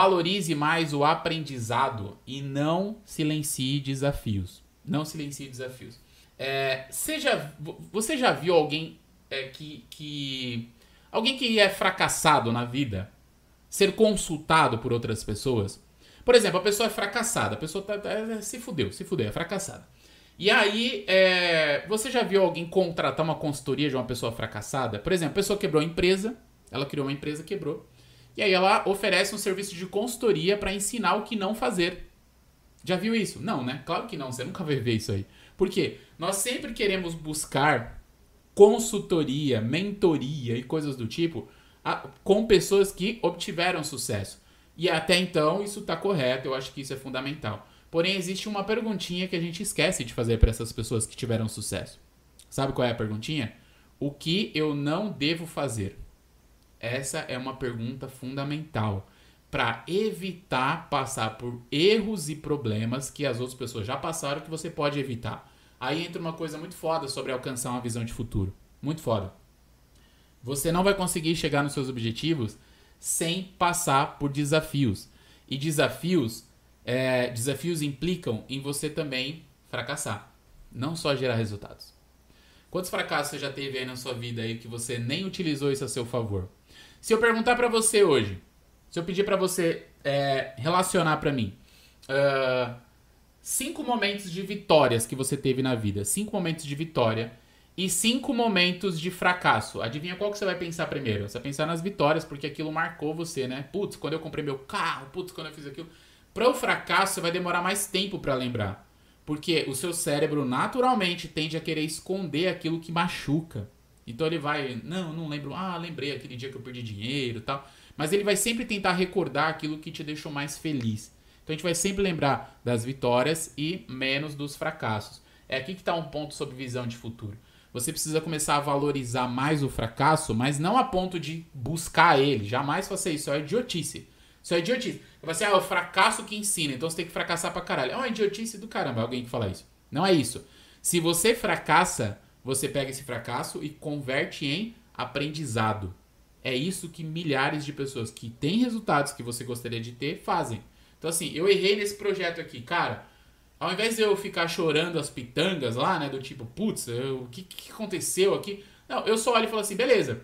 valorize mais o aprendizado e não silencie desafios. Não silencie desafios. É, seja, você já viu alguém é, que, que. Alguém que é fracassado na vida ser consultado por outras pessoas? Por exemplo, a pessoa é fracassada, a pessoa tá, tá, se fudeu, se fudeu, é fracassada. E aí, é, você já viu alguém contratar uma consultoria de uma pessoa fracassada? Por exemplo, a pessoa quebrou a empresa, ela criou uma empresa, quebrou. E aí ela oferece um serviço de consultoria para ensinar o que não fazer. Já viu isso? Não, né? Claro que não, você nunca vai ver isso aí. Por quê? Nós sempre queremos buscar consultoria, mentoria e coisas do tipo a, com pessoas que obtiveram sucesso. E até então isso está correto, eu acho que isso é fundamental. Porém, existe uma perguntinha que a gente esquece de fazer para essas pessoas que tiveram sucesso. Sabe qual é a perguntinha? O que eu não devo fazer? Essa é uma pergunta fundamental para evitar passar por erros e problemas que as outras pessoas já passaram que você pode evitar. Aí entra uma coisa muito foda sobre alcançar uma visão de futuro. Muito foda. Você não vai conseguir chegar nos seus objetivos sem passar por desafios. E desafios, é, desafios implicam em você também fracassar, não só gerar resultados. Quantos fracassos você já teve aí na sua vida aí que você nem utilizou isso a seu favor? Se eu perguntar para você hoje, se eu pedir para você é, relacionar para mim uh, cinco momentos de vitórias que você teve na vida, cinco momentos de vitória e cinco momentos de fracasso. Adivinha qual que você vai pensar primeiro? Você vai pensar nas vitórias, porque aquilo marcou você, né? Putz, quando eu comprei meu carro, putz, quando eu fiz aquilo. Para o fracasso, você vai demorar mais tempo para lembrar. Porque o seu cérebro naturalmente tende a querer esconder aquilo que machuca. Então ele vai, não, não lembro, ah, lembrei aquele dia que eu perdi dinheiro e tal. Mas ele vai sempre tentar recordar aquilo que te deixou mais feliz. Então a gente vai sempre lembrar das vitórias e menos dos fracassos. É aqui que está um ponto sobre visão de futuro. Você precisa começar a valorizar mais o fracasso, mas não a ponto de buscar ele. Jamais faça isso. É idiotice. Isso é idiotice. Você, ah, é o fracasso que ensina, então você tem que fracassar pra caralho. É uma idiotice do caramba alguém que fala isso. Não é isso. Se você fracassa, você pega esse fracasso e converte em aprendizado. É isso que milhares de pessoas que têm resultados que você gostaria de ter fazem. Então, assim, eu errei nesse projeto aqui. Cara, ao invés de eu ficar chorando as pitangas lá, né? Do tipo, putz, o que, que aconteceu aqui? Não, eu só olho e falo assim, beleza.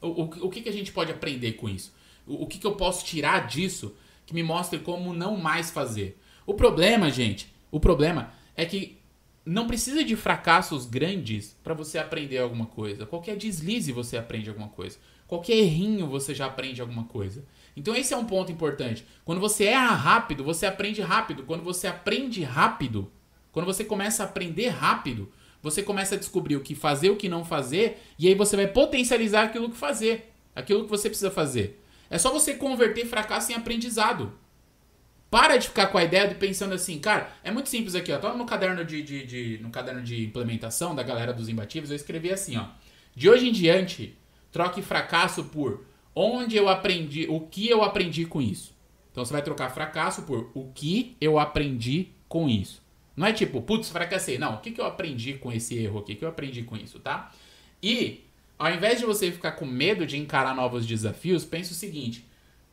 O, o, o que, que a gente pode aprender com isso? O, que, que eu posso tirar disso que me mostre como não mais fazer? O problema, gente, o problema é que não precisa de fracassos grandes para você aprender alguma coisa. Qualquer deslize você aprende alguma coisa. Qualquer errinho você já aprende alguma coisa. Então esse é um ponto importante. Quando você erra rápido, você aprende rápido. Quando você aprende rápido, quando você começa a aprender rápido, você começa a descobrir o que fazer, o que não fazer, e aí você vai potencializar aquilo que fazer, aquilo que você precisa fazer. É só você converter fracasso em aprendizado. Para de ficar com a ideia de pensando assim, cara, é muito simples aqui, ó. Tô no caderno de, de, de, no caderno de implementação da galera dos imbatíveis, eu escrevi assim, ó. De hoje em diante, troque fracasso por onde eu aprendi, o que eu aprendi com isso. Então você vai trocar fracasso por o que eu aprendi com isso. Não é tipo, putz, fracassei. Não, o que, que eu aprendi com esse erro aqui? O que eu aprendi com isso, tá? E, ao invés de você ficar com medo de encarar novos desafios, pense o seguinte: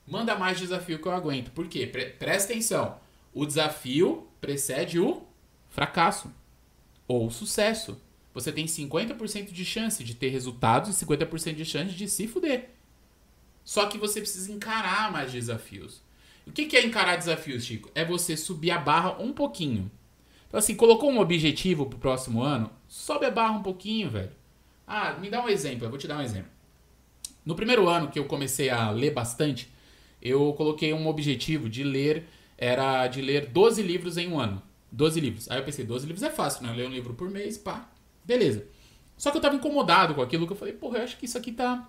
manda mais desafio que eu aguento. Por quê? Pre presta atenção. O desafio precede o fracasso ou sucesso. Você tem 50% de chance de ter resultados e 50% de chance de se fuder. Só que você precisa encarar mais desafios. O que é encarar desafios, Chico? É você subir a barra um pouquinho. Então, assim, colocou um objetivo pro próximo ano, sobe a barra um pouquinho, velho. Ah, me dá um exemplo, eu vou te dar um exemplo. No primeiro ano que eu comecei a ler bastante, eu coloquei um objetivo de ler, era de ler 12 livros em um ano. 12 livros. Aí eu pensei, 12 livros é fácil, né? Eu leio um livro por mês, pá. Beleza. Só que eu tava incomodado com aquilo que eu falei, porra, eu acho que isso aqui tá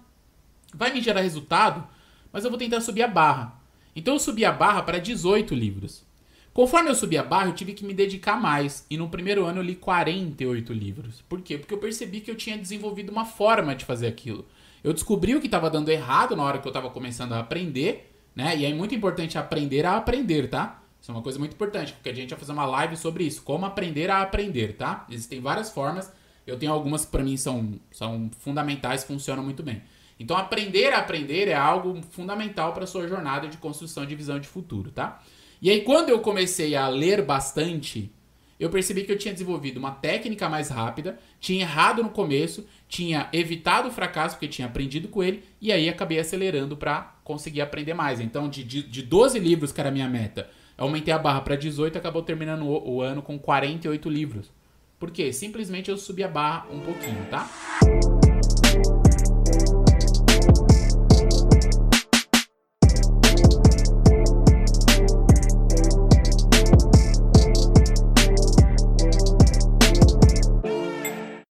vai me gerar resultado, mas eu vou tentar subir a barra. Então eu subi a barra para 18 livros. Conforme eu subi a barra, eu tive que me dedicar mais. E no primeiro ano eu li 48 livros. Por quê? Porque eu percebi que eu tinha desenvolvido uma forma de fazer aquilo. Eu descobri o que estava dando errado na hora que eu estava começando a aprender, né? E é muito importante aprender a aprender, tá? Isso é uma coisa muito importante, porque a gente vai fazer uma live sobre isso, como aprender a aprender, tá? Existem várias formas. Eu tenho algumas para mim são, são fundamentais, funcionam muito bem. Então, aprender a aprender é algo fundamental para sua jornada de construção de visão de futuro, tá? E aí, quando eu comecei a ler bastante, eu percebi que eu tinha desenvolvido uma técnica mais rápida, tinha errado no começo, tinha evitado o fracasso porque tinha aprendido com ele, e aí acabei acelerando para conseguir aprender mais. Então, de, de, de 12 livros, que era a minha meta, aumentei a barra para 18 acabou terminando o, o ano com 48 livros. Por quê? Simplesmente eu subi a barra um pouquinho, tá?